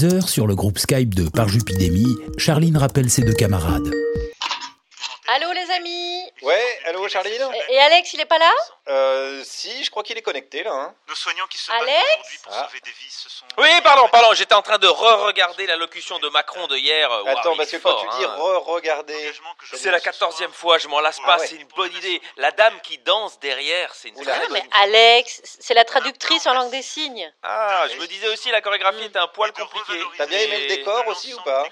10h, sur le groupe Skype de Parjupidémie, Charline rappelle ses deux camarades. Allô les amis Ouais, allô Charline Et Alex, il est pas là? Euh, si, je crois qu'il est connecté là. Hein. Nos soignants qui se Alex battent aujourd'hui pour Ah. sauver des vies, ce sont... Oui, pardon, pardon, j'étais en train de re-regarder l'allocution de Macron de hier. Waouh, Attends, parce que quand fort, tu dis hein. re-regarder, C'est la quatorzième fois, je m'en lasse Ah pas, ouais. c'est une bonne idée. La dame qui danse derrière, c'est une Oula. très Ah, bonne Mais idée. Alex, c'est la traductrice en langue des signes. Ah, je me disais aussi, la chorégraphie était un poil compliquée. T'as bien aimé le décor aussi ou pas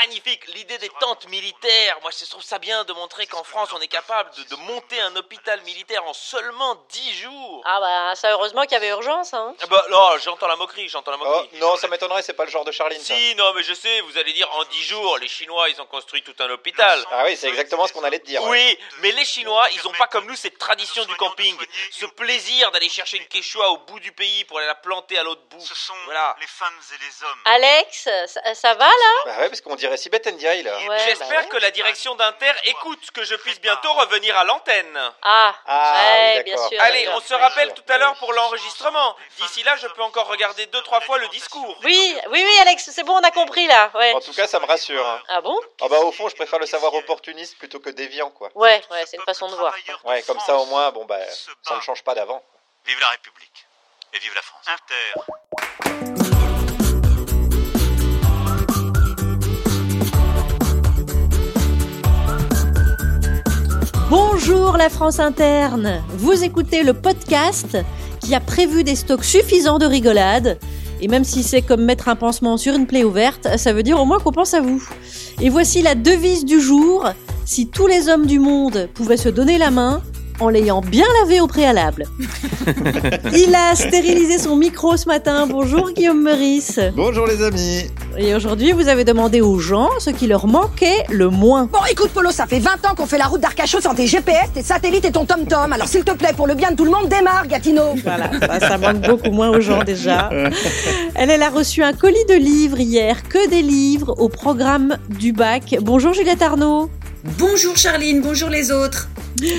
Magnifique, l'idée des tentes militaires. Moi, je trouve ça bien de montrer qu'en France, on est capable de, de monter un hôpital militaire en seulement 10 jours. Ah bah ça heureusement qu'il y avait urgence hein. Ah bah, non, j'entends la moquerie, j'entends la Oh, moquerie. non, ça m'étonnerait, c'est pas le genre de Charline ça. Si, non, mais je sais, vous allez dire en 10 jours, les Chinois, ils ont construit tout un hôpital. Ah oui, c'est exactement ce qu'on allait te dire. ouais. Oui, mais les Chinois, ils ont pas comme nous cette tradition du camping, ce plaisir d'aller chercher une quechua au bout du pays pour aller la planter à l'autre bout. Ce sont Voilà. les femmes et les hommes. Alex, ça, ça va là? Bah ouais, parce qu'on dirait Sibeth Ndiaye là. Ouais, J'espère bah ouais. que la direction d'Inter écoute que je puisse bientôt revenir à l'antenne. Ah, Ah, ouais, bien d'accord. sûr. Allez, on se rappelle tout à l'heure pour l'enregistrement. D'ici là, je peux encore regarder deux trois fois le discours. Oui, oui, oui Alex, c'est bon, on a compris là. Ouais. En tout cas, ça me rassure. hein. Ah bon? Ah bah au fond, je préfère le savoir opportuniste plutôt que déviant quoi. Ouais, ouais, c'est une façon de voir. Ouais, comme ça au moins, bon bah, ça ne change pas d'avant. Vive la République. Et vive la France. Inter. Bonjour la France interne. Vous écoutez le podcast qui a prévu des stocks suffisants de rigolade. Et même si c'est comme mettre un pansement sur une plaie ouverte, ça veut dire au moins qu'on pense à vous. Et voici la devise du jour. Si tous les hommes du monde pouvaient se donner la main, en l'ayant bien lavé au préalable. Il a stérilisé son micro ce matin. Bonjour Guillaume Meurice. Bonjour les amis Et aujourd'hui, vous avez demandé aux gens ce qui leur manquait le moins. Bon, écoute, Polo, ça fait 20 ans qu'on fait la route d'Arcachon sans tes GPS, tes satellites et ton tom-tom. Alors, s'il te plaît, pour le bien de tout le monde, démarre, Gatineau. Voilà, ça, ça manque beaucoup moins aux gens déjà. Elle, elle a reçu un colis de livres hier, que des livres au programme du bac. Bonjour Juliette Arnaud. Bonjour Charline, bonjour les autres.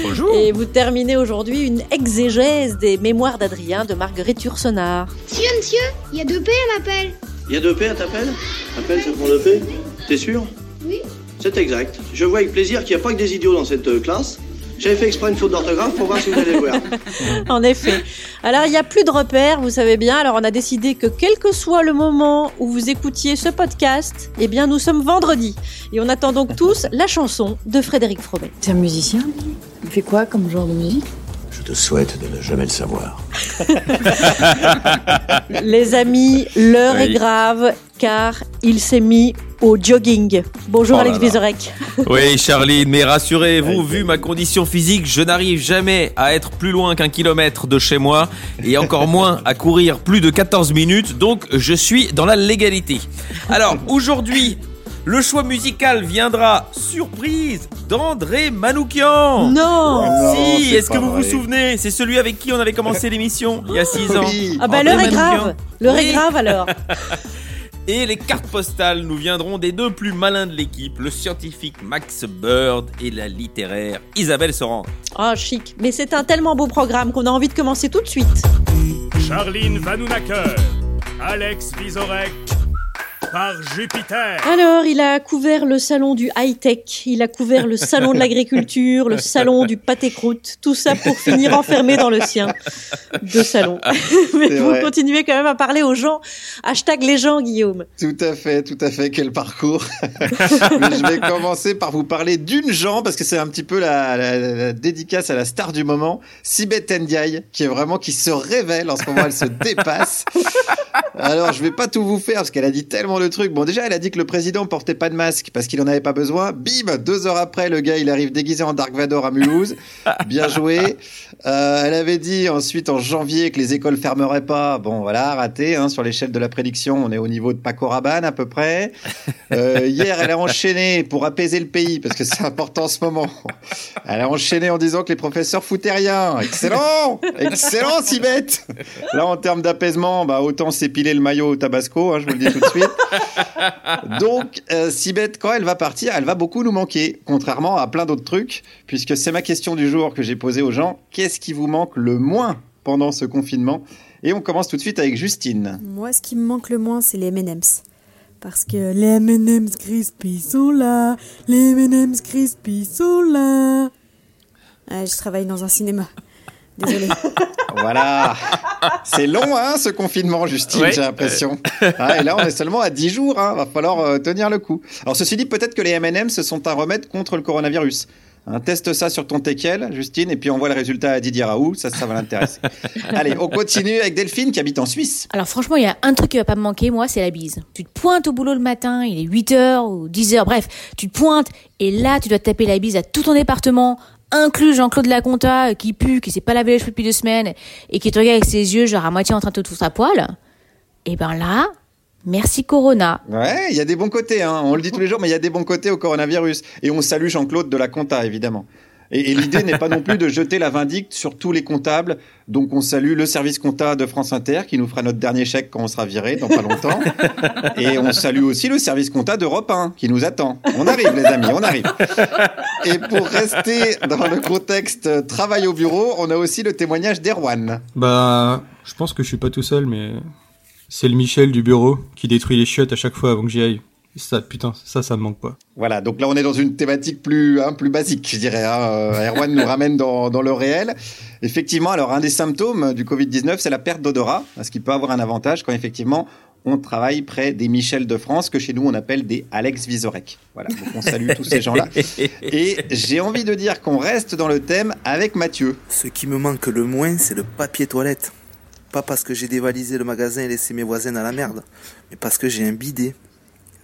Bonjour Et vous terminez aujourd'hui une exégèse des mémoires d'Adrien de Marguerite Yourcenar. Monsieur, monsieur, il y a deux P à m'appelle. Il y a deux P à t'appelle? Appelle, ça prend deux P? T'es sûr? Oui. C'est exact. Je vois avec plaisir qu'il n'y a pas que des idiots dans cette euh, classe. J'avais fait exprès une faute d'orthographe pour voir si vous allez voir. En effet. Alors, il n'y a plus de repères, vous savez bien. Alors, on a décidé que quel que soit le moment où vous écoutiez ce podcast, eh bien, nous sommes vendredi. Et on attend donc tous la chanson de Frédéric Fromet. T'es un musicien? Il fait quoi comme genre de musique? Je te souhaite de ne jamais le savoir. Les amis, l'heure Oui. est grave car il s'est mis au jogging. Bonjour Oh Alex. Vizorek. Oui Charline, mais rassurez-vous, vu ma condition physique, je n'arrive jamais à être plus loin qu'un kilomètre de chez moi et encore moins à courir plus de 14 minutes, donc je suis dans la légalité. Alors aujourd'hui, le choix musical viendra, surprise, d'André Manoukian Non Si, est-ce que vous vous souvenez? C'est celui avec qui on avait commencé l'émission il y a 6 ans. Oui. Ah bah l'heure est grave. L'heure Oui. est grave alors. Et les cartes postales nous viendront des deux plus malins de l'équipe, le scientifique Max Bird et la littéraire Isabelle Sorand. Ah chic. Mais c'est un tellement beau programme qu'on a envie de commencer tout de suite. Charline Vanounacker. Alex Vizorek. Par Jupiter. Alors, il a couvert le salon du high-tech, il a couvert le salon de l'agriculture, le salon du pâté-croûte, tout ça pour finir enfermé dans le sien. Deux salons. Mais vous vrai. continuez quand même à parler aux gens. Hashtag les gens, Guillaume. Tout à fait, tout à fait, quel parcours. Mais je vais commencer par vous parler d'une gens, parce que c'est un petit peu la, la- la dédicace à la star du moment, Sibeth Ndiaye, qui est vraiment, qui se révèle en ce moment, elle se dépasse. Alors, je vais pas tout vous faire, parce qu'elle a dit tellement de trucs. Bon, déjà, elle a dit que le président portait pas de masque, parce qu'il en avait pas besoin. Bim, deux heures après, le gars, il arrive déguisé en Dark Vador à Mulhouse. Bien joué. Euh, elle avait dit ensuite en janvier que les écoles fermeraient pas. Bon, voilà, raté. Hein, sur l'échelle de la prédiction, on est au niveau de Paco Rabanne à peu près. Euh, hier, elle a enchaîné pour apaiser le pays, parce que c'est important en ce moment. Elle a enchaîné en disant que les professeurs foutaient rien. Excellent Excellent, si bête Là, en termes d'apaisement, bah, autant s'épiler le maillot au tabasco, hein, je vous le dis tout de suite. Donc, euh, Sibeth, quand elle va partir, elle va beaucoup nous manquer, contrairement à plein d'autres trucs, puisque c'est ma question du jour que j'ai posée aux gens. Qu'est-ce qui vous manque le moins pendant ce confinement? Et on commence tout de suite avec Justine. Moi, ce qui me manque le moins, c'est les M&M's. Parce que les M&M's Crispy sont là, les M&M's Crispy sont là. Je travaille dans un cinéma. Désolée. Voilà. C'est long, hein, ce confinement, Justine, Ouais. j'ai l'impression. Ah, et là, on est seulement à 10 jours, hein. Va falloir euh, tenir le coup. Alors, ceci dit, peut-être que les M&M, ce sont un remède contre le coronavirus. Hein, teste ça sur ton teckel, Justine, et puis on voit le résultat à Didier Raoult. Ça, ça va l'intéresser. Allez, on continue avec Delphine qui habite en Suisse. Alors franchement, il y a un truc qui va pas me manquer, moi, c'est la bise. Tu te pointes au boulot le matin, il est 8h ou 10h, bref, tu te pointes et là, tu dois te taper la bise à tout ton département, inclus Jean-Claude Laconta euh, qui pue, qui s'est pas lavé les cheveux depuis deux semaines et qui te regarde avec ses yeux genre à moitié en train de te à poil. Et ben là, merci Corona. Ouais, il y a des bons côtés, hein. on le dit tous les jours, mais il y a des bons côtés au coronavirus. Et on salue Jean-Claude de la compta, évidemment. Et, et l'idée n'est pas non plus de jeter la vindicte sur tous les comptables. Donc on salue le service compta de France Inter qui nous fera notre dernier chèque quand on sera viré dans pas longtemps. Et on salue aussi le service compta d'Europe 1 qui nous attend. On arrive les amis, on arrive. Et pour rester dans le contexte euh, travail au bureau, on a aussi le témoignage d'Erwan. Bah, je pense que je suis pas tout seul, mais c'est le Michel du bureau qui détruit les chiottes à chaque fois avant que j'y aille. Ça, putain, ça, ça me manque pas. Voilà, donc là on est dans une thématique plus, hein, plus basique, je dirais. Hein. Euh, Erwan nous ramène dans, dans le réel. Effectivement, alors un des symptômes du Covid-19, c'est la perte d'odorat, ce qui peut avoir un avantage quand effectivement on travaille près des Michel de France, que chez nous on appelle des Alex Vizorek. Voilà, donc on salue tous ces gens-là. Et j'ai envie de dire qu'on reste dans le thème avec Mathieu. Ce qui me manque le moins, c'est le papier toilette. Pas parce que j'ai dévalisé le magasin et laissé mes voisins à la merde, mais parce que j'ai un bidet.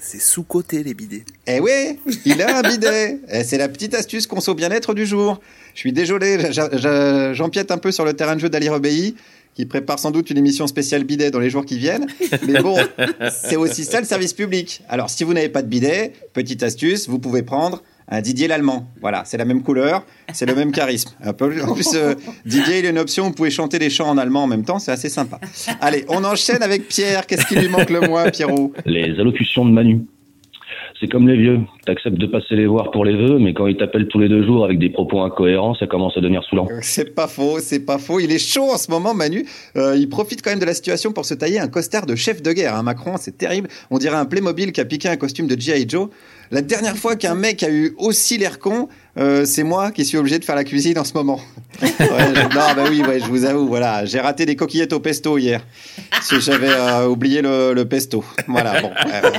C'est sous-côté les bidets. Eh oui, il a un bidet. Et c'est la petite astuce conso bien-être du jour. Je suis désolé, j'empiète un peu sur le terrain de jeu d'Ali Rebéi, qui prépare sans doute une émission spéciale bidet dans les jours qui viennent. Mais bon, c'est aussi ça le service public. Alors, si vous n'avez pas de bidet, petite astuce, vous pouvez prendre un Didier l'Allemand. Voilà, c'est la même couleur, c'est le même charisme. Un peu- En plus, euh, Didier, il a une option, vous pouvez chanter des chants en allemand en même temps, c'est assez sympa. Allez, on enchaîne avec Pierre. Qu'est-ce qui lui manque le moins, Pierrot? Les allocutions de Manu. C'est comme les vieux. T'acceptes de passer les voir pour les vœux, mais quand ils t'appellent tous les deux jours avec des propos incohérents, ça commence à devenir saoulant. C'est pas faux, c'est pas faux. Il est chaud en ce moment, Manu. Euh, il profite quand même de la situation pour se tailler un costard de chef de guerre. hein. Macron, c'est terrible. On dirait un Playmobil qui a piqué un costume de G.I. Joe. La dernière fois qu'un mec a eu aussi l'air con, euh, c'est moi qui suis obligé de faire la cuisine en ce moment. Ouais, je- non, bah oui, ouais, je vous avoue, voilà, j'ai raté des coquillettes au pesto hier. Que j'avais euh, oublié le, pesto. Voilà, bon. euh.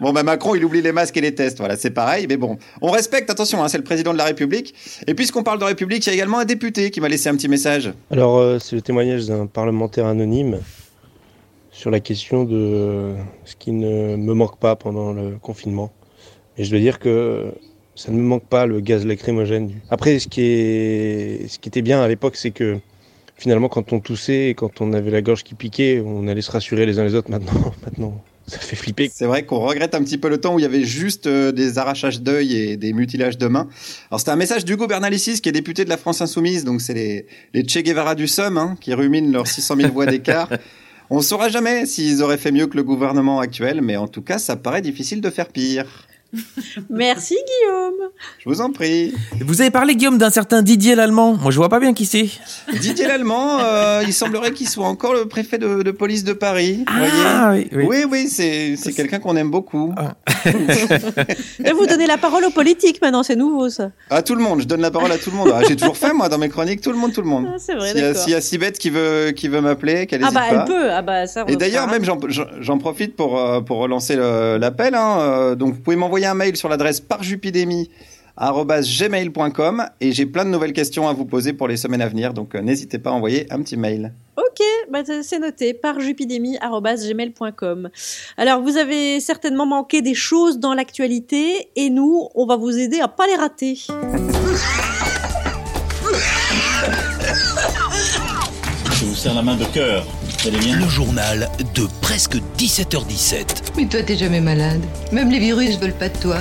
Bon, bah Macron, il oublie les masques et les tests. Voilà, c'est pareil. Mais bon, on respecte, attention, hein, c'est le président de la République. Et puisqu'on parle de République, il y a également un député qui m'a laissé un petit message. Alors, euh, c'est le témoignage d'un parlementaire anonyme sur la question de ce qui ne me manque pas pendant le confinement. Et je dois dire que ça ne me manque pas le gaz lacrymogène. Après, ce qui, est, ce qui était bien à l'époque, c'est que finalement, quand on toussait et quand on avait la gorge qui piquait, on allait se rassurer les uns les autres. Maintenant, maintenant ça fait flipper. C'est vrai qu'on regrette un petit peu le temps où il y avait juste euh, des arrachages d'œil et des mutilages de mains. Alors c'était un message d'Hugo Bernalicis qui est député de la France Insoumise, donc c'est les, Che Guevara du Somme hein, qui ruminent leurs 600 000 voix d'écart. On saura jamais s'ils auraient fait mieux que le gouvernement actuel, mais en tout cas ça paraît difficile de faire pire. Merci Guillaume. Je vous en prie. Vous avez parlé, Guillaume, d'un certain Didier l'Allemand. Moi, je vois pas bien qui c'est. Didier l'Allemand, euh, il semblerait qu'il soit encore le préfet de, de police de Paris. Ah, voyez oui, oui. oui, oui, c'est c'est quelqu'un qu'on aime beaucoup. Et vous donnez la parole aux politiques maintenant, c'est nouveau ça. À tout le monde, je donne la parole à tout le monde. Ah, J'ai toujours fait moi dans mes chroniques, tout le monde, tout le monde. Ah, c'est vrai, S'il y a- d'accord. S'il y a qui veut qui veut m'appeler, qu'elle Ah bah pas. elle peut, ah bah ça. on Et le d'ailleurs, même j'en- profite pour euh, pour relancer le- l'appel. Hein. Euh, Donc vous pouvez m'envoyer un mail sur l'adresse parjupidémie@gmail.com et j'ai plein de nouvelles questions à vous poser pour les semaines à venir. Donc euh, n'hésitez pas à envoyer un petit mail. Ok, bah c'est c'est noté par jupidémie.gmail.com. Alors vous avez certainement manqué des choses dans l'actualité et nous, on va vous aider à pas les rater. Je vous serre la main de cœur. Le journal de presque 17h17. Mais toi, t'es jamais malade. Même les virus veulent pas de toi.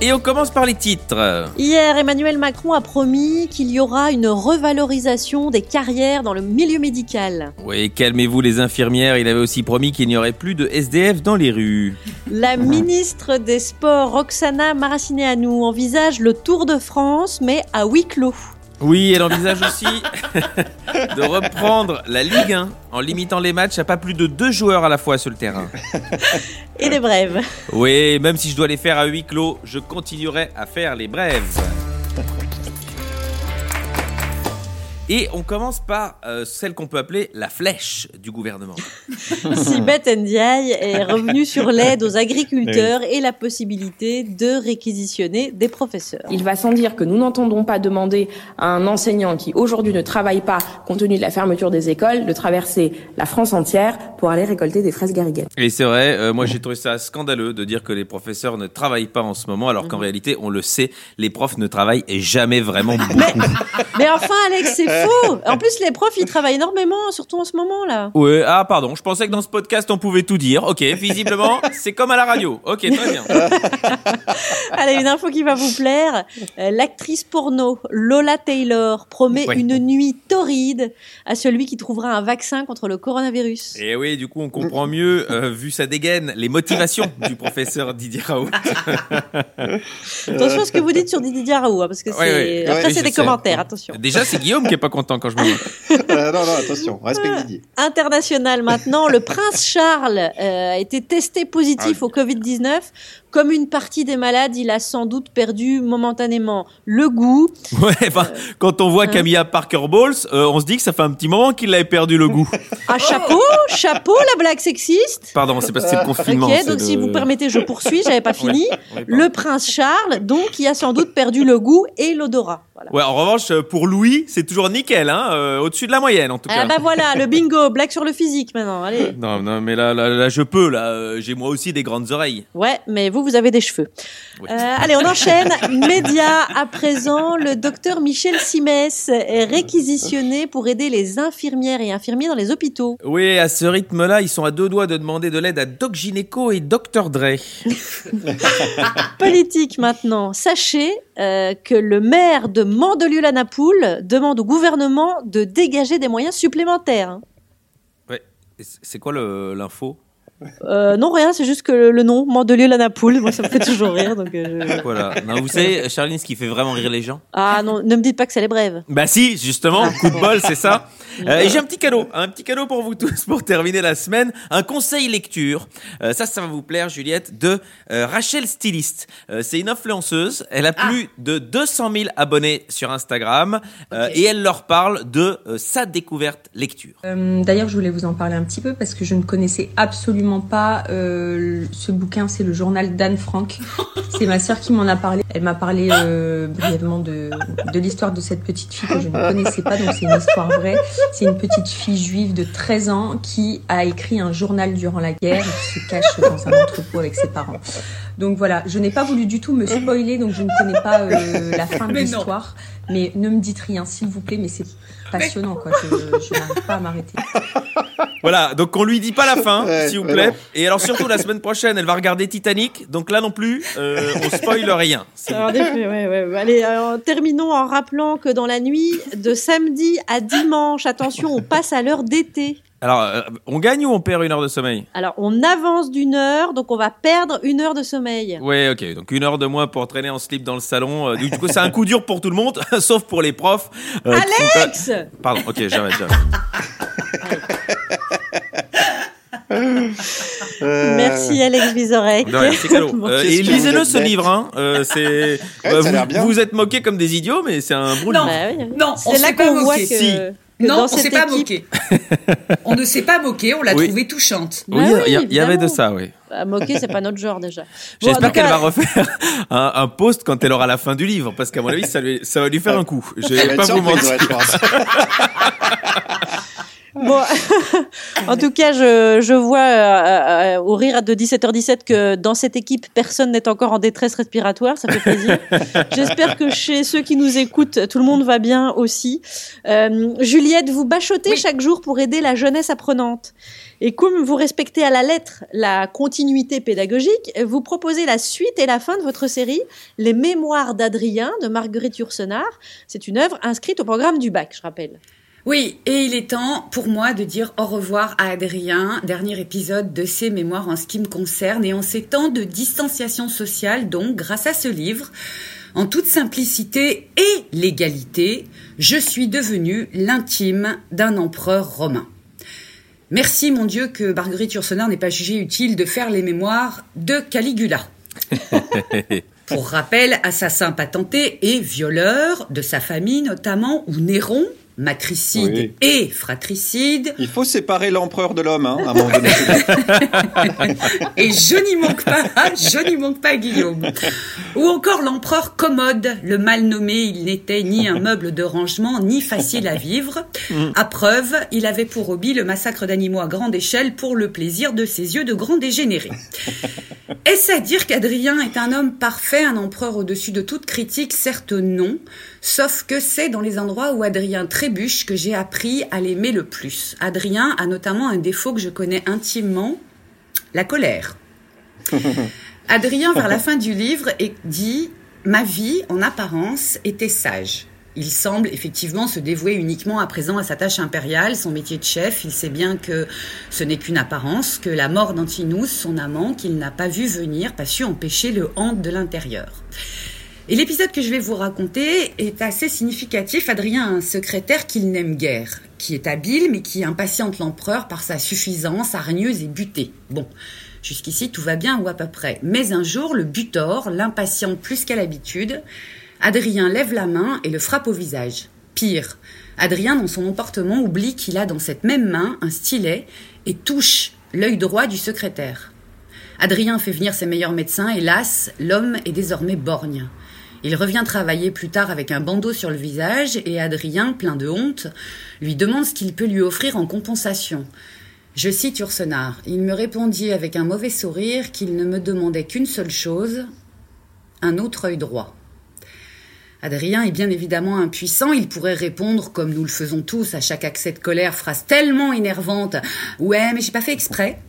Et on commence par les titres. Hier, Emmanuel Macron a promis qu'il y aura une revalorisation des carrières dans le milieu médical. Oui, calmez-vous les infirmières, il avait aussi promis qu'il n'y aurait plus de SDF dans les rues. La ministre des Sports, Roxana Maracineanu, envisage le Tour de France, mais à huis clos. Oui, elle envisage aussi de reprendre la Ligue 1 en limitant les matchs à pas plus de deux joueurs à la fois sur le terrain. Et les brèves. Oui, même si je dois les faire à huis clos, je continuerai à faire les brèves. Et on commence par euh, celle qu'on peut appeler la flèche du gouvernement. Sibeth Ndiaye est revenu sur l'aide aux agriculteurs et la possibilité de réquisitionner des professeurs. Il va sans dire que nous n'entendons pas demander à un enseignant qui aujourd'hui ne travaille pas, compte tenu de la fermeture des écoles, de traverser la France entière pour aller récolter des fraises garriguettes. Et c'est vrai, euh, moi j'ai trouvé ça scandaleux de dire que les professeurs ne travaillent pas en ce moment, alors qu'en réalité, on le sait, les profs ne travaillent jamais vraiment beaucoup. Mais enfin, Alex, c'est faux. En plus, les profs, ils travaillent énormément, surtout en ce moment là. Ouais, ah pardon, je pensais que dans ce podcast on pouvait tout dire. Ok, visiblement, c'est comme à la radio. Ok, très bien. Allez, une info qui va vous plaire. Euh, L'actrice porno Lola Taylor promet Ouais. une nuit torride à celui qui trouvera un vaccin contre le coronavirus. Et oui, du coup, on comprend mieux, euh, vu sa dégaine, les motivations du professeur Didier Raoult. Attention à ce que vous dites sur Didier Raoult, hein, parce que c'est... Ouais, après c'est des sais. commentaires, attention. Déjà, c'est Guillaume qui est pas content quand je me moque. Euh, non, non, attention, respecte Didier. International maintenant, le prince Charles euh, a été testé positif Ah au Covid-19. Comme une partie des malades, il a sans doute perdu momentanément le goût. Ouais, enfin, quand on voit Camilla Parker Bowles, euh, on se dit que ça fait un petit moment qu'il avait perdu le goût. Ah, chapeau, chapeau, la blague sexiste. Pardon, c'est parce que c'est le confinement. Ok, donc le- si vous permettez, je poursuis, j'avais pas fini. Ouais, le prince Charles, donc, qui a sans doute perdu le goût et l'odorat. Voilà. Ouais, en revanche, euh, pour Louis, c'est toujours nickel, hein, euh, au-dessus de la moyenne en tout cas. Ah bah voilà, le bingo, blague sur le physique maintenant, allez. Non, non, mais là, là, là, je peux, là, euh, j'ai moi aussi des grandes oreilles. Ouais, mais vous, vous avez des cheveux. Euh, allez, on enchaîne. Média à présent, le docteur Michel Simès est réquisitionné pour aider les infirmières et infirmiers dans les hôpitaux. Oui, à ce rythme-là, ils sont à deux doigts de demander de l'aide à Doc Gynéco et Dr Dre. Politique maintenant. Sachez euh, que le maire de Mandelieu-la-Napoule demande au gouvernement de dégager des moyens supplémentaires. Ouais, c'est quoi l'info? Euh, non, rien, c'est juste que le, le nom, Mandelieu-la-Napoule, moi ça me fait toujours rire. Donc, euh, Voilà. Non, vous savez, Charline, ce qui fait vraiment rire les gens Ah non, ne me dites pas que c'est les brèves. Bah si, justement, coup de bol, c'est ça. Euh, et j'ai un petit cadeau, un petit cadeau pour vous tous pour terminer la semaine, un conseil lecture. Euh, ça, ça va vous plaire, Juliette, de euh, Rachel Styliste. Euh, c'est une influenceuse. Elle a plus de 200 000 abonnés sur Instagram euh, et elle leur parle de euh, sa découverte lecture. Euh, D'ailleurs, je voulais vous en parler un petit peu parce que je ne connaissais absolument pas euh, ce bouquin. C'est le journal d'Anne Frank. C'est ma sœur qui m'en a parlé. Elle m'a parlé euh, brièvement de, de l'histoire de cette petite fille que je ne connaissais pas. Donc, c'est une histoire vraie. C'est une petite fille juive de 13 ans qui a écrit un journal durant la guerre et qui se cache dans un entrepôt avec ses parents. Donc voilà, je n'ai pas voulu du tout me spoiler, donc je ne connais pas euh, la fin de l'histoire. Mais ne me dites rien, s'il vous plaît, mais c'est passionnant, quoi. Je, je n'arrive pas à m'arrêter. Voilà, donc on lui dit pas la fin, Ouais, s'il vous plaît. non. Et alors surtout la semaine prochaine, elle va regarder Titanic. Donc là non plus, euh, on spoil rien. Alors, ouais. Allez, alors, terminons en rappelant que dans la nuit de samedi à dimanche, attention, on passe à l'heure d'été. Alors, euh, on gagne ou on perd une heure de sommeil Alors, on avance d'une heure, donc on va perdre une heure de sommeil. Ouais, ok. Donc une heure de moins pour traîner en slip dans le salon. Euh, du coup, c'est un coup dur pour tout le monde, sauf pour les profs. euh, Alex pas- Pardon. Ok, j'arrête, j'arrête. Merci Alex Vizorek. Bon, Euh, et lisez-le ce livre. Hein. Euh, c'est. Ouais, bah, vous vous êtes moqués comme des idiots, mais c'est un beau Non, livre. Bah oui. non, on C'est là qu'on voit que, Si. Que non, dans on s'est cette pas moqué. on ne s'est pas moqué, on l'a Oui. trouvée touchante. Oui, il y oui, avait de ça, oui. Bah, moquer, c'est pas notre genre déjà. Bon, J'espère qu'elle va refaire un, un post quand elle aura la fin du livre, parce qu'à mon avis, ça, lui- ça va lui faire un coup. Je vais pas vous mentir. Bon, en tout cas, je, je vois euh, euh, au rire de 17h17 que dans cette équipe, personne n'est encore en détresse respiratoire. Ça fait plaisir. J'espère que chez ceux qui nous écoutent, tout le monde va bien aussi. Euh, Juliette, vous bachotez chaque jour pour aider la jeunesse apprenante. Et comme vous respectez à la lettre la continuité pédagogique, vous proposez la suite et la fin de votre série Les Mémoires d'Adrien de Marguerite Yourcenar. C'est une œuvre inscrite au programme du bac, je rappelle. Oui, et il est temps pour moi de dire au revoir à Adrien, dernier épisode de ses mémoires en ce qui me concerne, et en ces temps de distanciation sociale, donc grâce à ce livre, En toute simplicité et légalité, je suis devenu l'intime d'un empereur romain. Merci mon Dieu que Marguerite Yourcenar n'ait pas jugé utile de faire les mémoires de Caligula. Pour rappel, assassin patenté et violeur de sa famille notamment, ou Néron, matricide Oui. et fratricide. Il faut séparer l'empereur de l'homme, hein, à un moment donné. Et je n'y manque pas, je n'y manque pas Guillaume. Ou encore l'empereur commode, le mal nommé, il n'était ni un meuble de rangement, ni facile à vivre. À preuve, il avait pour hobby le massacre d'animaux à grande échelle pour le plaisir de ses yeux de grand dégénéré. Est-ce à dire qu'Adrien est un homme parfait, un empereur au-dessus de toute critique? Certes non, sauf que c'est dans les endroits où Adrien trébuche que j'ai appris à l'aimer le plus. Adrien a notamment un défaut que je connais intimement, la colère. Adrien, vers la fin du livre, dit Ma vie, en apparence, était sage. Il semble effectivement se dévouer uniquement à présent à sa tâche impériale, son métier de chef. Il sait bien que ce n'est qu'une apparence, que la mort d'Antinous, son amant, qu'il n'a pas vu venir, pas su empêcher le hante de l'intérieur. Et l'épisode que je vais vous raconter est assez significatif. Adrien a un secrétaire qu'il n'aime guère, qui est habile mais qui impatiente l'empereur par sa suffisance hargneuse et butée. Bon, jusqu'ici tout va bien ou à peu près. Mais un jour, le butor l'impatiente plus qu'à l'habitude. Adrien lève la main et le frappe au visage. Pire, Adrien, dans son emportement, oublie qu'il a dans cette même main un stylet et touche l'œil droit du secrétaire. Adrien fait venir ses meilleurs médecins, hélas, l'homme est désormais borgne. Il revient travailler plus tard avec un bandeau sur le visage et Adrien, plein de honte, lui demande ce qu'il peut lui offrir en compensation. Je cite Ursenard. Il me répondit avec un mauvais sourire qu'il ne me demandait qu'une seule chose, un autre œil droit. Adrien est bien évidemment impuissant, il pourrait répondre, comme nous le faisons tous à chaque accès de colère, phrase tellement énervante Ouais, mais j'ai pas fait exprès.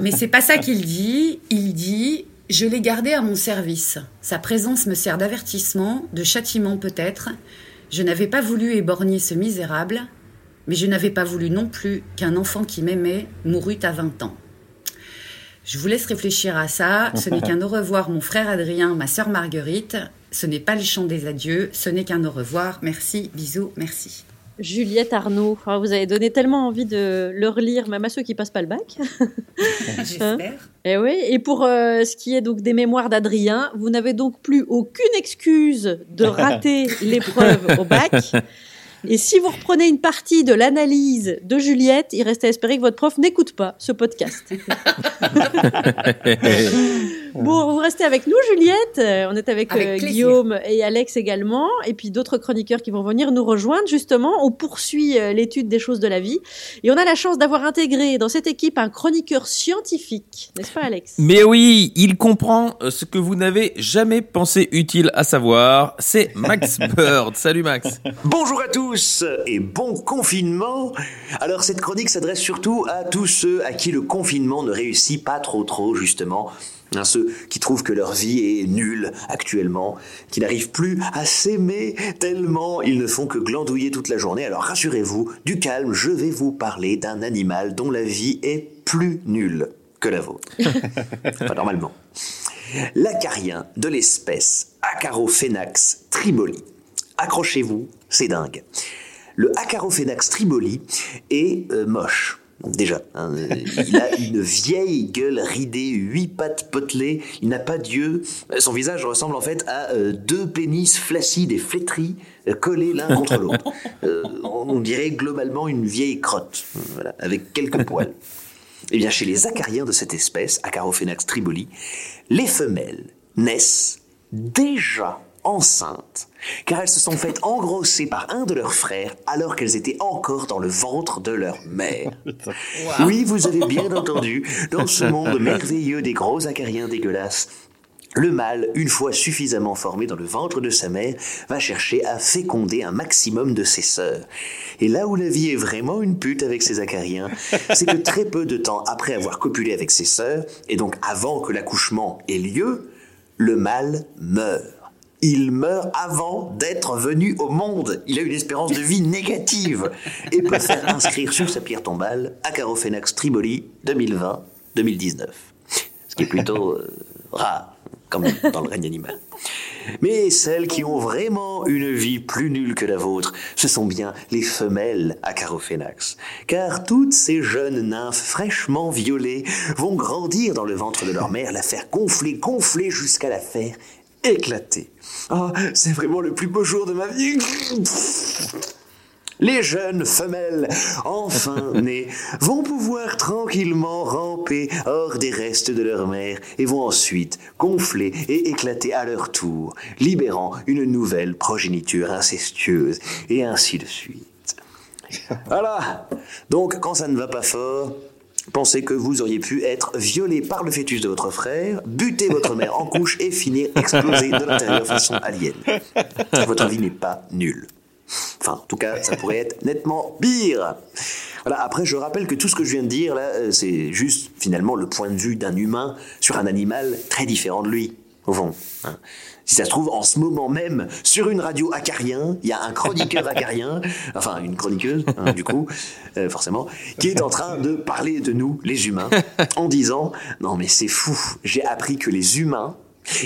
Mais c'est pas ça qu'il dit. Il dit Je l'ai gardé à mon service. Sa présence me sert d'avertissement, de châtiment peut-être. Je n'avais pas voulu éborgner ce misérable, mais je n'avais pas voulu non plus qu'un enfant qui m'aimait mourût à 20 ans. Je vous laisse réfléchir à ça. Ce n'est qu'un au revoir, mon frère Adrien, ma sœur Marguerite. Ce n'est pas le chant des adieux, ce n'est qu'un au revoir. Merci, bisous, merci. Juliette Arnaud, vous avez donné tellement envie de le relire, même à ceux qui passent pas le bac. J'espère. Et oui. Et pour euh, ce qui est donc des mémoires d'Adrien, vous n'avez donc plus aucune excuse de rater l'épreuve au bac. Et si vous reprenez une partie de l'analyse de Juliette, il reste à espérer que votre prof n'écoute pas ce podcast. Bon, vous restez avec nous, Juliette. Euh, On est avec, Avec euh. Guillaume et Alex également, et puis d'autres chroniqueurs qui vont venir nous rejoindre. Justement, on poursuit euh, l'étude des choses de la vie, et on a la chance d'avoir intégré dans cette équipe un chroniqueur scientifique, n'est-ce pas, Alex? Mais oui, il comprend ce que vous n'avez jamais pensé utile à savoir. C'est Max Bird. Salut Max. Bonjour à tous et bon confinement. Alors cette chronique s'adresse surtout à tous ceux à qui le confinement ne réussit pas trop trop justement. Hein, ceux qui trouvent que leur vie est nulle actuellement, qui n'arrivent plus à s'aimer tellement ils ne font que glandouiller toute la journée. Alors rassurez-vous, du calme, je vais vous parler d'un animal dont la vie est plus nulle que la vôtre. Enfin, normalement. L'acarien de l'espèce Acarophénax triboli. Accrochez-vous, c'est dingue. Le Acarophénax triboli est euh, moche. Déjà, hein, il a une vieille gueule ridée, huit pattes potelées, il n'a pas d'yeux. Son visage ressemble en fait à euh, deux pénis flacides et flétris euh, collés l'un contre l'autre. Euh, on dirait globalement une vieille crotte, voilà, avec quelques poils. Eh bien, chez les acariens de cette espèce, Acarophénax triboli, les femelles naissent déjà enceintes, car elles se sont faites engrosser par un de leurs frères alors qu'elles étaient encore dans le ventre de leur mère. Oui, vous avez bien entendu, dans ce monde merveilleux des gros acariens dégueulasses, le mâle, une fois suffisamment formé dans le ventre de sa mère, va chercher à féconder un maximum de ses sœurs. Et là où la vie est vraiment une pute avec ces acariens, c'est que très peu de temps après avoir copulé avec ses sœurs, et donc avant que l'accouchement ait lieu, le mâle meurt. Il meurt avant d'être venu au monde. Il a une espérance de vie négative et peut faire inscrire sur sa pierre tombale Acarophénax triboli 2020-2019. Ce qui est plutôt euh, rare, même, dans le règne animal. Mais celles qui ont vraiment une vie plus nulle que la vôtre, ce sont bien les femelles à Carophénax. Car toutes ces jeunes nymphes fraîchement violées vont grandir dans le ventre de leur mère, la faire gonfler, gonfler jusqu'à la faire éclater. Ah, c'est vraiment le plus beau jour de ma vie. Les jeunes femelles, enfin nées, vont pouvoir tranquillement ramper hors des restes de leur mère et vont ensuite gonfler et éclater à leur tour, libérant une nouvelle progéniture incestueuse, et ainsi de suite. Voilà. Donc, quand ça ne va pas fort, pensez que vous auriez pu être violé par le fœtus de votre frère, buter votre mère en couche et finir explosé de l'intérieur façon alien. Votre vie n'est pas nulle. Enfin, en tout cas, ça pourrait être nettement pire. Voilà, après, je rappelle que tout ce que je viens de dire, là, euh, c'est juste finalement le point de vue d'un humain sur un animal très différent de lui, au fond. hein. Si ça se trouve, en ce moment même, sur une radio acarien, il y a un chroniqueur acarien, enfin une chroniqueuse, hein, du coup, euh, forcément, qui est en train de parler de nous, les humains, en disant Non, mais c'est fou, j'ai appris que les humains,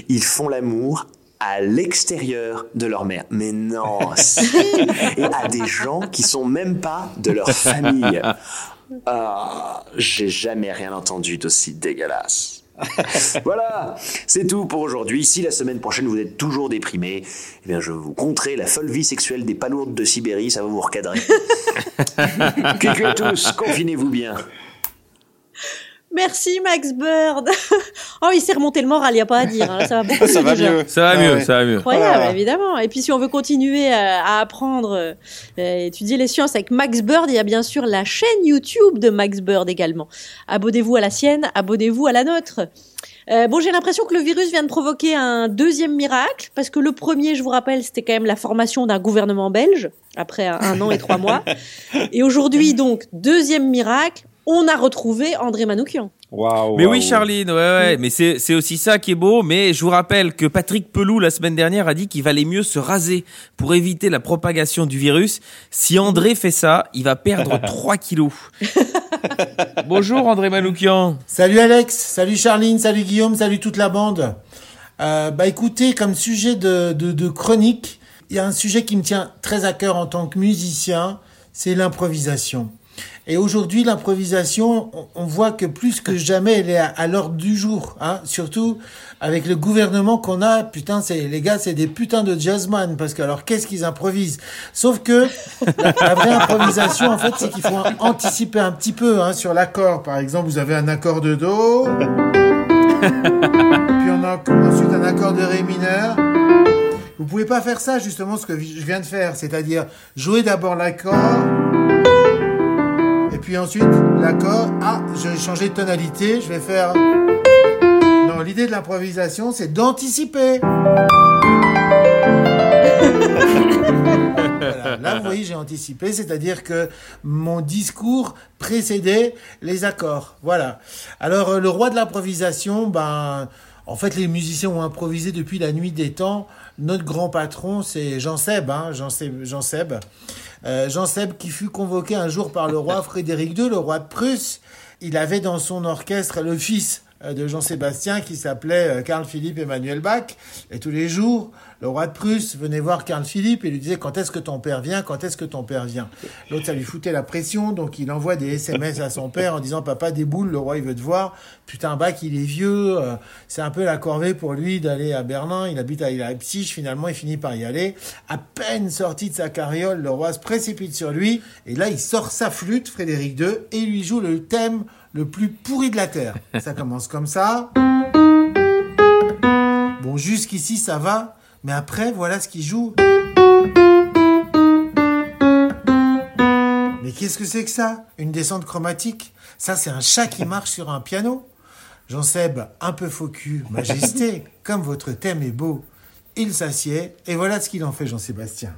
ils font l'amour à l'extérieur de leur mère. Mais non, si Et à des gens qui sont même pas de leur famille. Ah, j'ai jamais rien entendu d'aussi dégueulasse. voilà, c'est tout pour aujourd'hui. Si la semaine prochaine vous êtes toujours déprimé, eh bien je vous conterai la folle vie sexuelle des palourdes de Sibérie, ça va vous recadrer. Cucu à tous, confinez-vous bien. Merci Max Bird. oh, il s'est remonté le moral, il n'y a pas à dire. hein. Ça va beaucoup Ça va déjà. mieux. Ça va mieux, ça va mieux. Incroyable, Voilà. évidemment. Et puis si on veut continuer à, à apprendre, euh, euh, étudier les sciences avec Max Bird, il y a bien sûr la chaîne YouTube de Max Bird également. Abonnez-vous à la sienne, abonnez-vous à la nôtre. Euh, bon, j'ai l'impression que le virus vient de provoquer un deuxième miracle, parce que le premier, je vous rappelle, c'était quand même la formation d'un gouvernement belge, après un, un an et trois mois. Et aujourd'hui, donc, deuxième miracle, on a retrouvé André Manoukian. Waouh. Mais oui, Charline, ouais, ouais, mais c'est c'est aussi ça qui est beau. Mais je vous rappelle que Patrick Pelou la semaine dernière a dit qu'il valait mieux se raser pour éviter la propagation du virus. Si André fait ça, il va perdre 3 kilos. Bonjour André Manoukian. Salut Alex, salut Charline, salut Guillaume, salut toute la bande. Euh, bah écoutez, comme sujet de, de, de chronique, il y a un sujet qui me tient très à cœur en tant que musicien, c'est l'improvisation. Et aujourd'hui, l'improvisation, on, voit que plus que jamais, elle est à, l'ordre du jour. Hein, surtout avec le gouvernement qu'on a. Putain, c'est les gars, c'est des putains de jazzman. Parce que alors, qu'est-ce qu'ils improvisent? Sauf que la, la vraie improvisation, en fait, c'est qu'il faut anticiper un petit peu hein, sur l'accord. Par exemple, vous avez un accord de do. Puis on a ensuite un accord de ré mineur. Vous pouvez pas faire ça justement ce que je viens de faire, c'est-à-dire jouer d'abord l'accord puis ensuite l'accord. Ah, je vais changer de tonalité, je vais faire. Non, l'idée de l'improvisation, c'est d'anticiper. Là, vous voyez, j'ai anticipé, c'est-à-dire que mon discours précédait les accords. Voilà. Alors, euh, le roi de l'improvisation, ben, en fait, les musiciens ont improvisé depuis la nuit des temps. Notre grand patron, c'est Jean Seb, hein, Jean Seb, Jean Seb. Euh, Jean Seb qui fut convoqué un jour par le roi Frédéric II, le roi de Prusse. Il avait dans son orchestre le fils euh, de Jean-Sébastien qui s'appelait euh, Karl Philippe Emmanuel Bach. Et tous les jours, le roi de Prusse venait voir Karl Philippe et lui disait quand est-ce que ton père vient, quand est-ce que ton père vient? L'autre, ça lui foutait la pression, donc il envoie des SMS à son père en disant papa déboule, le roi il veut te voir. Putain, Bach il est vieux, euh, c'est un peu la corvée pour lui d'aller à Berlin. Il habite à Leipzig, finalement il finit par y aller. À peine sorti de sa carriole, le roi se précipite sur lui et là il sort sa flûte, Frédéric II, et il lui joue le thème le plus pourri de la terre. Ça commence comme ça. Bon, jusqu'ici ça va, mais après voilà ce qu'il joue. Mais qu'est-ce que c'est que ça? Une descente chromatique? Ça, c'est un chat qui marche sur un piano. Jean Seb, un peu faux majesté, comme votre thème est beau. Il s'assied, et voilà ce qu'il en fait, Jean-Sébastien.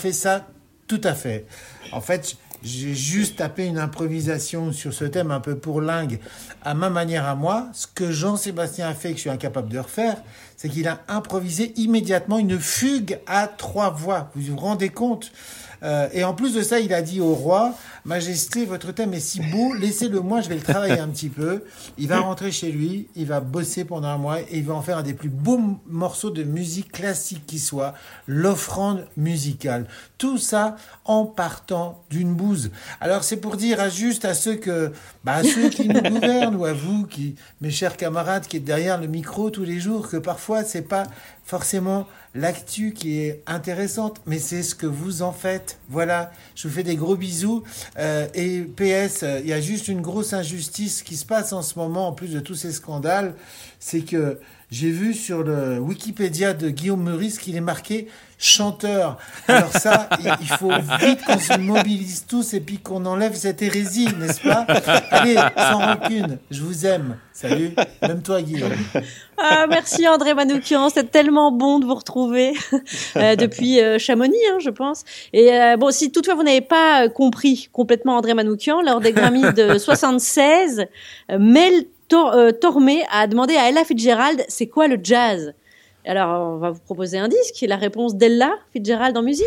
Fait ça tout à fait. En fait, j'ai juste tapé une improvisation sur ce thème un peu pour lingue à ma manière à moi. Ce que Jean-Sébastien a fait, que je suis incapable de refaire, c'est qu'il a improvisé immédiatement une fugue à trois voix. Vous vous rendez compte? Euh, et en plus de ça, il a dit au roi, Majesté, votre thème est si beau, laissez-le moi, je vais le travailler un petit peu. Il va rentrer chez lui, il va bosser pendant un mois et il va en faire un des plus beaux morceaux de musique classique qui soit, l'offrande musicale. Tout ça en partant d'une bouse. Alors c'est pour dire à juste à ceux que, bah, à ceux qui nous gouvernent ou à vous qui, mes chers camarades qui êtes derrière le micro tous les jours, que parfois c'est pas forcément l'actu qui est intéressante, mais c'est ce que vous en faites. Voilà, je vous fais des gros bisous. Euh, et PS, il y a juste une grosse injustice qui se passe en ce moment, en plus de tous ces scandales, c'est que j'ai vu sur le Wikipédia de Guillaume Meurice qu'il est marqué chanteur. Alors ça, il faut vite qu'on se mobilise tous et puis qu'on enlève cette hérésie, n'est-ce pas? Allez, sans rancune, je vous aime. Salut, même toi Guillaume. Ah, merci André Manoukian, c'est tellement bon de vous retrouver euh, depuis euh, Chamonix, hein, je pense. Et euh, bon, si toutefois vous n'avez pas compris complètement André Manoukian, lors des Grammys de 76, Mel Tormé a demandé à Ella Fitzgerald c'est quoi le jazz alors, on va vous proposer un disque, la réponse d'Ella Fitzgerald en musique.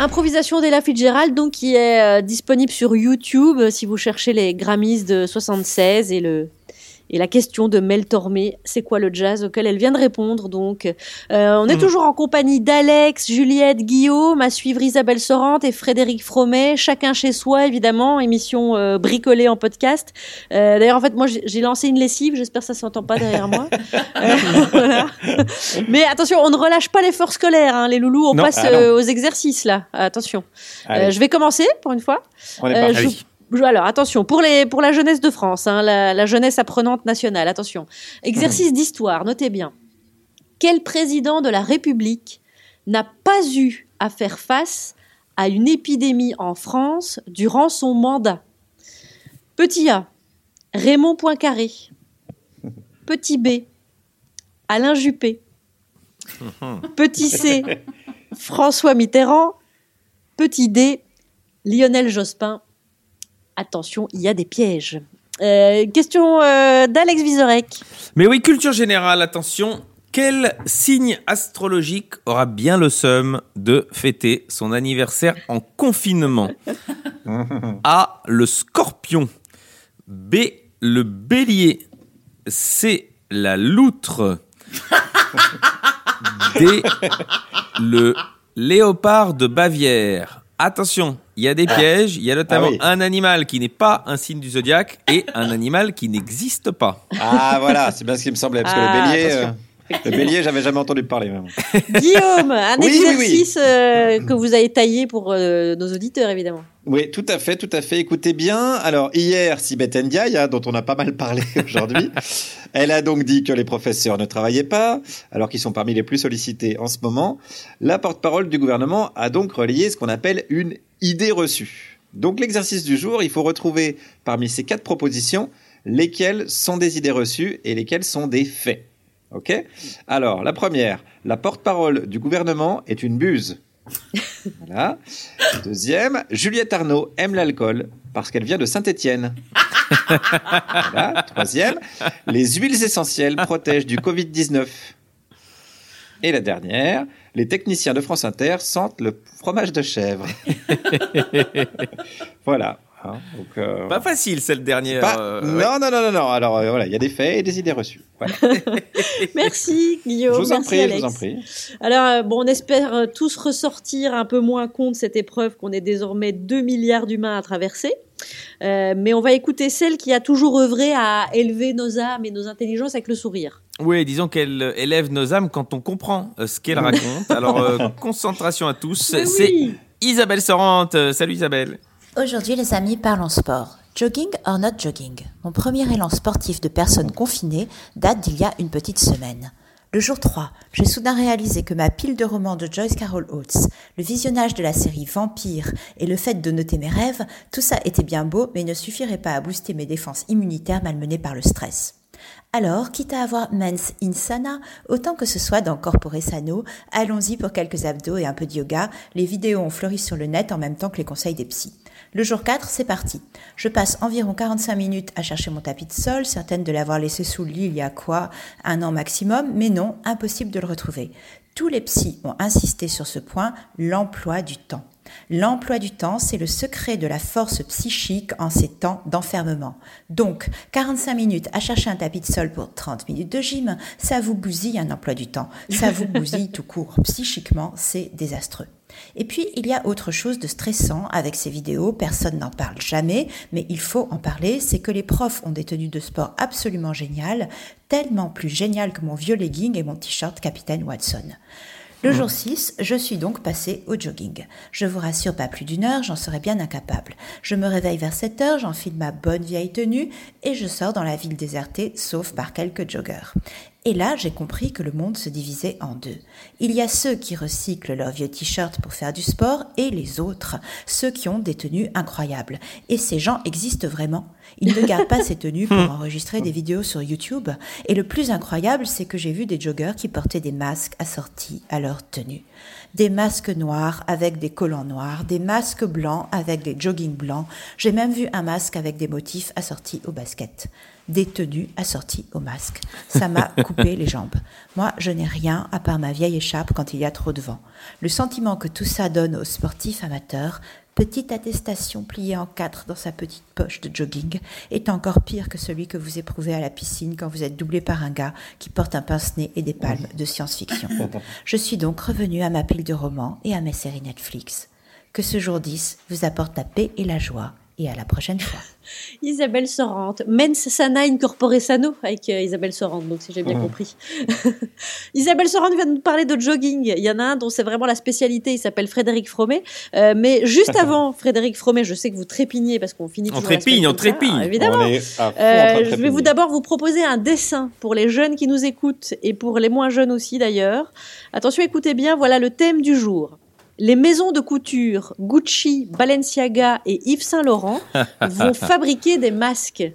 Improvisation d'Ella Fitzgerald, donc qui est euh, disponible sur YouTube euh, si vous cherchez les Grammys de 76 et le et la question de Mel Tormé, c'est quoi le jazz auquel elle vient de répondre donc. Euh, on est mm. toujours en compagnie d'Alex, Juliette, Guillaume, à suivre Isabelle Sorante et Frédéric Fromet, chacun chez soi évidemment, émission euh, bricolée en podcast. Euh, D'ailleurs en fait moi j'ai lancé une lessive, j'espère que ça s'entend pas derrière moi. Euh, voilà. Mais attention, on ne relâche pas l'effort scolaire, hein, les loulous, on passe ah aux exercices là. Attention. je vais commencer pour une fois. On est alors attention, pour, les, pour la jeunesse de France, hein, la, jeunesse apprenante nationale, attention. Exercice d'histoire, notez bien. Quel président de la République n'a pas eu à faire face à une épidémie en France durant son mandat? Petit A, Raymond Poincaré. Petit B, Alain Juppé. Petit C, François Mitterrand. Petit D, Lionel Jospin attention, il y a des pièges. Euh, question euh, d'Alex Vizorek. Mais oui, culture générale, attention. Quel signe astrologique aura bien le seum de fêter son anniversaire en confinement A. Le scorpion. B. Le bélier. C. La loutre. D. Le léopard de Bavière. Attention, il y a des Ah. pièges. Il y a notamment Ah oui. un animal qui n'est pas un signe du zodiaque et un animal qui n'existe pas. Ah voilà, c'est bien ce qui me semblait, parce que Ah, le bélier, attention. euh, le bélier, j'avais jamais entendu parler. Même. Guillaume, un Oui, oui, oui. exercice euh, que vous avez taillé pour euh, nos auditeurs, évidemment. Oui, tout à fait, tout à fait. Écoutez bien. Alors hier, Sibeth Ndiaye, hein, dont on a pas mal parlé aujourd'hui, elle a donc dit que les professeurs ne travaillaient pas, alors qu'ils sont parmi les plus sollicités en ce moment. La porte-parole du gouvernement a donc relayé ce qu'on appelle une idée reçue. Donc l'exercice du jour, il faut retrouver parmi ces quatre propositions lesquelles sont des idées reçues et lesquelles sont des faits. Ok Alors la première, la porte-parole du gouvernement est une buse. Voilà. Deuxième, Juliette Arnaud aime l'alcool parce qu'elle vient de Saint-Étienne. Voilà. Troisième, les huiles essentielles protègent du Covid-19. Et la dernière, les techniciens de France Inter sentent le fromage de chèvre. voilà. Hein, donc, euh, Pas facile, cette dernière. pas- euh, non, ouais. non, non, non, non. Alors euh, voilà, il y a des faits et des idées reçues. Voilà. Merci Guillaume. je vous en merci, prie, Alex. je vous en prie. Alors, euh, bon, on espère euh, tous ressortir un peu moins con de cette épreuve qu'on est désormais 2 milliards d'humains à traverser. Euh, mais on va écouter celle qui a toujours œuvré à élever nos âmes et nos intelligences avec le sourire. Oui, disons qu'elle euh, élève nos âmes quand on comprend euh, ce qu'elle raconte. Alors, euh, concentration à tous. C'est oui. Isabelle Sorante. Euh, Salut Isabelle. Aujourd'hui, les amis, parlons sport. Jogging or not jogging? Mon premier élan sportif de personne confinée date d'il y a une petite semaine. Le jour 3, j'ai soudain réalisé que ma pile de romans de Joyce Carol Oates, le visionnage de la série Vampire et le fait de noter mes rêves, tout ça était bien beau, mais ne suffirait pas à booster mes défenses immunitaires malmenées par le stress. Alors, quitte à avoir mens insana, autant que ce soit dans Corpore Sano, allons-y pour quelques abdos et un peu de yoga. Les vidéos ont fleuri sur le net en même temps que les conseils des psys. Le jour 4, c'est parti. Je passe environ 45 minutes à chercher mon tapis de sol, certaine de l'avoir laissé sous le lit il y a quoi? Un an maximum, mais non, impossible de le retrouver. Tous les psys ont insisté sur ce point, l'emploi du temps. L'emploi du temps, c'est le secret de la force psychique en ces temps d'enfermement. Donc, 45 minutes à chercher un tapis de sol pour 30 minutes de gym, ça vous bousille un emploi du temps. Ça vous bousille tout court. Psychiquement, c'est désastreux. Et puis, il y a autre chose de stressant avec ces vidéos, personne n'en parle jamais, mais il faut en parler, c'est que les profs ont des tenues de sport absolument géniales, tellement plus géniales que mon vieux legging et mon t-shirt Capitaine Watson. Le jour 6, je suis donc passé au jogging. Je vous rassure, pas plus d'une heure, j'en serais bien incapable. Je me réveille vers 7 heures, j'enfile ma bonne vieille tenue et je sors dans la ville désertée, sauf par quelques joggeurs. Et là, j'ai compris que le monde se divisait en deux. Il y a ceux qui recyclent leurs vieux t-shirts pour faire du sport et les autres, ceux qui ont des tenues incroyables. Et ces gens existent vraiment. Ils ne gardent pas ces tenues pour enregistrer des vidéos sur YouTube. Et le plus incroyable, c'est que j'ai vu des joggeurs qui portaient des masques assortis à leur tenue. Des masques noirs avec des collants noirs, des masques blancs avec des joggings blancs. J'ai même vu un masque avec des motifs assortis aux baskets des tenues assorties au masque. Ça m'a coupé les jambes. Moi, je n'ai rien à part ma vieille écharpe quand il y a trop de vent. Le sentiment que tout ça donne aux sportifs amateurs, petite attestation pliée en quatre dans sa petite poche de jogging, est encore pire que celui que vous éprouvez à la piscine quand vous êtes doublé par un gars qui porte un pince-nez et des palmes de science-fiction. Je suis donc revenu à ma pile de romans et à mes séries Netflix. Que ce jour 10 vous apporte la paix et la joie, et à la prochaine fois. Isabelle Sorante, mens sana in corpore sano avec euh, Isabelle Sorante, donc si j'ai bien Mhm. compris. Isabelle Sorante vient de nous parler de jogging. Il y en a un dont c'est vraiment la spécialité, il s'appelle Frédéric Fromet. Euh, mais juste avant Frédéric Fromet, je sais que vous trépignez parce qu'on finit On toujours trépigne, on trépigne. évidemment. On est à fond en train de Euh, je vais vous d'abord vous proposer un dessin pour les jeunes qui nous écoutent et pour les moins jeunes aussi d'ailleurs. Attention, écoutez bien, voilà le thème du jour. Les maisons de couture Gucci, Balenciaga et Yves Saint Laurent vont fabriquer des masques.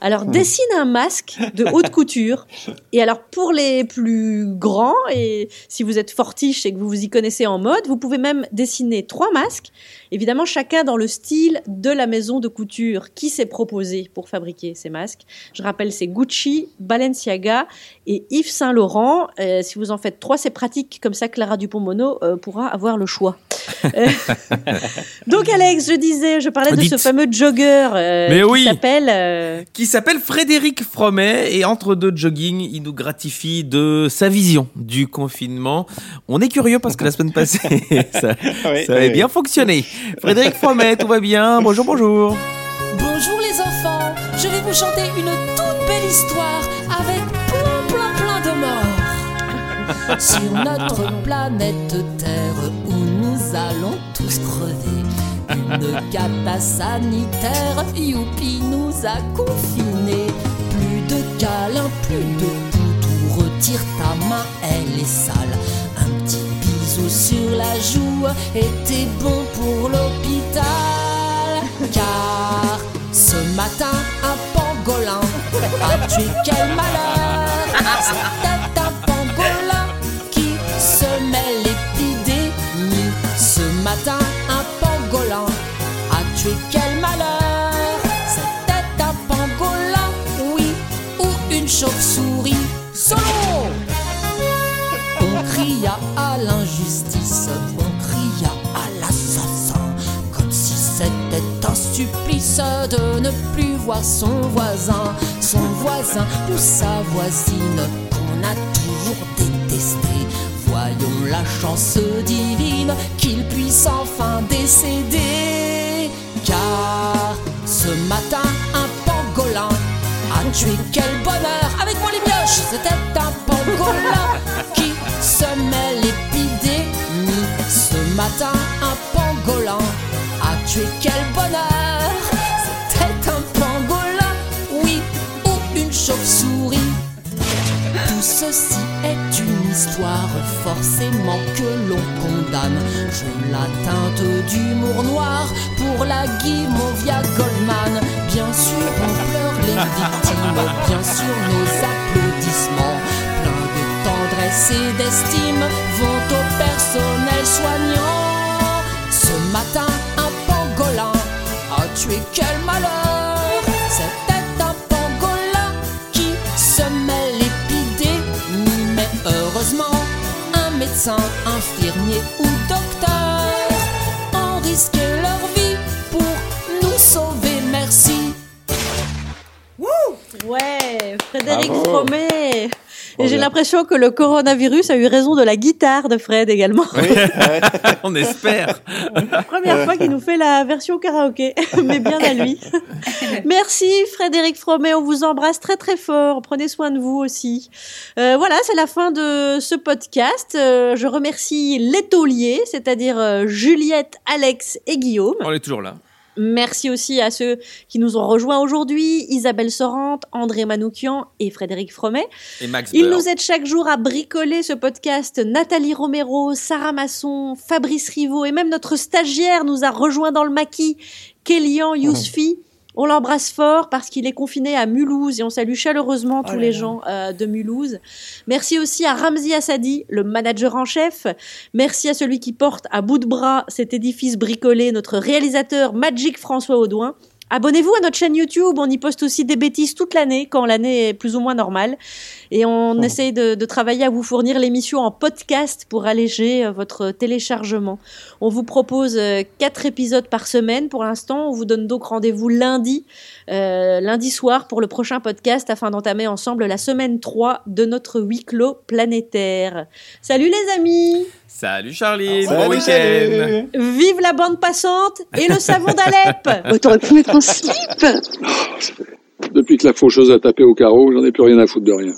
Alors dessine un masque de haute couture. Et alors pour les plus grands, et si vous êtes fortiche et que vous vous y connaissez en mode, vous pouvez même dessiner trois masques. Évidemment, chacun dans le style de la maison de couture qui s'est proposé pour fabriquer ces masques. Je rappelle, c'est Gucci, Balenciaga et Yves Saint Laurent. Euh, si vous en faites trois, c'est pratique. Comme ça, Clara Dupont-Mono euh, pourra avoir le choix. Donc Alex, je disais, je parlais de Dites. ce fameux jogger euh, Mais qui oui. s'appelle. euh, qui s'appelle Frédéric Fromet et entre deux jogging, il nous gratifie de sa vision du confinement. On est curieux parce que la semaine passée, ça, Oui, ça avait oui, bien fonctionné. Frédéric Fromet, tout va bien Bonjour, bonjour. Bonjour les enfants, je vais vous chanter une toute belle histoire avec plein plein plein de morts. Sur notre planète Terre allons tous crever, une cata sanitaire, youpi, nous a confinés. Plus de câlins, plus de toutou, retire ta main, elle est sale. Un petit bisou sur la joue était bon pour l'hôpital. Car ce matin, un pangolin a tué quel malheur? Chauve-souris. Solo on cria à l'injustice, on cria à l'assassin, comme si c'était un supplice de ne plus voir son voisin, son voisin ou sa voisine qu'on a toujours détesté. Voyons la chance divine qu'il puisse enfin décéder, car ce matin tué quel bonheur. Avec moi les mioches C'était un pangolin qui semait l'épidémie Ce matin un pangolin a tué quel ceci est une histoire forcément que l'on condamne. Je la teinte d'humour noir pour la Guimauve Goldman. Bien sûr, on pleure les victimes, bien sûr, nos applaudissements, pleins de tendresse et d'estime, vont au personnel soignant. Ce matin, un pangolin a tué quel malheur un médecin, infirmier ou docteur ont risqué leur vie pour nous sauver. Merci. Ouais, Frédéric. Fromet. Et j'ai l'impression que le coronavirus a eu raison de la guitare de Fred également. On espère. Première fois qu'il nous fait la version karaoké, mais bien à lui. Merci Frédéric Fromet, on vous embrasse très très fort. Prenez soin de vous aussi. Euh, voilà, c'est la fin de ce podcast. Euh, je remercie les tauliers, c'est-à-dire euh, Juliette, Alex et Guillaume. On est toujours là. Merci aussi à ceux qui nous ont rejoints aujourd'hui, Isabelle Sorante, André Manoukian et Frédéric Fromet. Et Max Ils Beurre. nous aident chaque jour à bricoler ce podcast. Nathalie Romero, Sarah Masson, Fabrice Rivaud et même notre stagiaire nous a rejoint dans le maquis, Kélian Yousfi. On l'embrasse fort parce qu'il est confiné à Mulhouse et on salue chaleureusement tous là les là. gens euh, de Mulhouse. Merci aussi à Ramzi Assadi, le manager en chef. Merci à celui qui porte à bout de bras cet édifice bricolé, notre réalisateur Magic François Audouin. Abonnez-vous à notre chaîne YouTube, on y poste aussi des bêtises toute l'année, quand l'année est plus ou moins normale. Et on essaye de, de travailler à vous fournir l'émission en podcast pour alléger euh, votre téléchargement. On vous propose euh, quatre épisodes par semaine pour l'instant. On vous donne donc rendez-vous lundi, euh, lundi soir pour le prochain podcast afin d'entamer ensemble la semaine 3 de notre huis clos planétaire. Salut les amis Salut Charline, Salut, bon week-end. Vive la bande passante et le savon d'Alep T'aurais pu mettre un slip Depuis que la faucheuse a tapé au carreau, j'en ai plus rien à foutre de rien.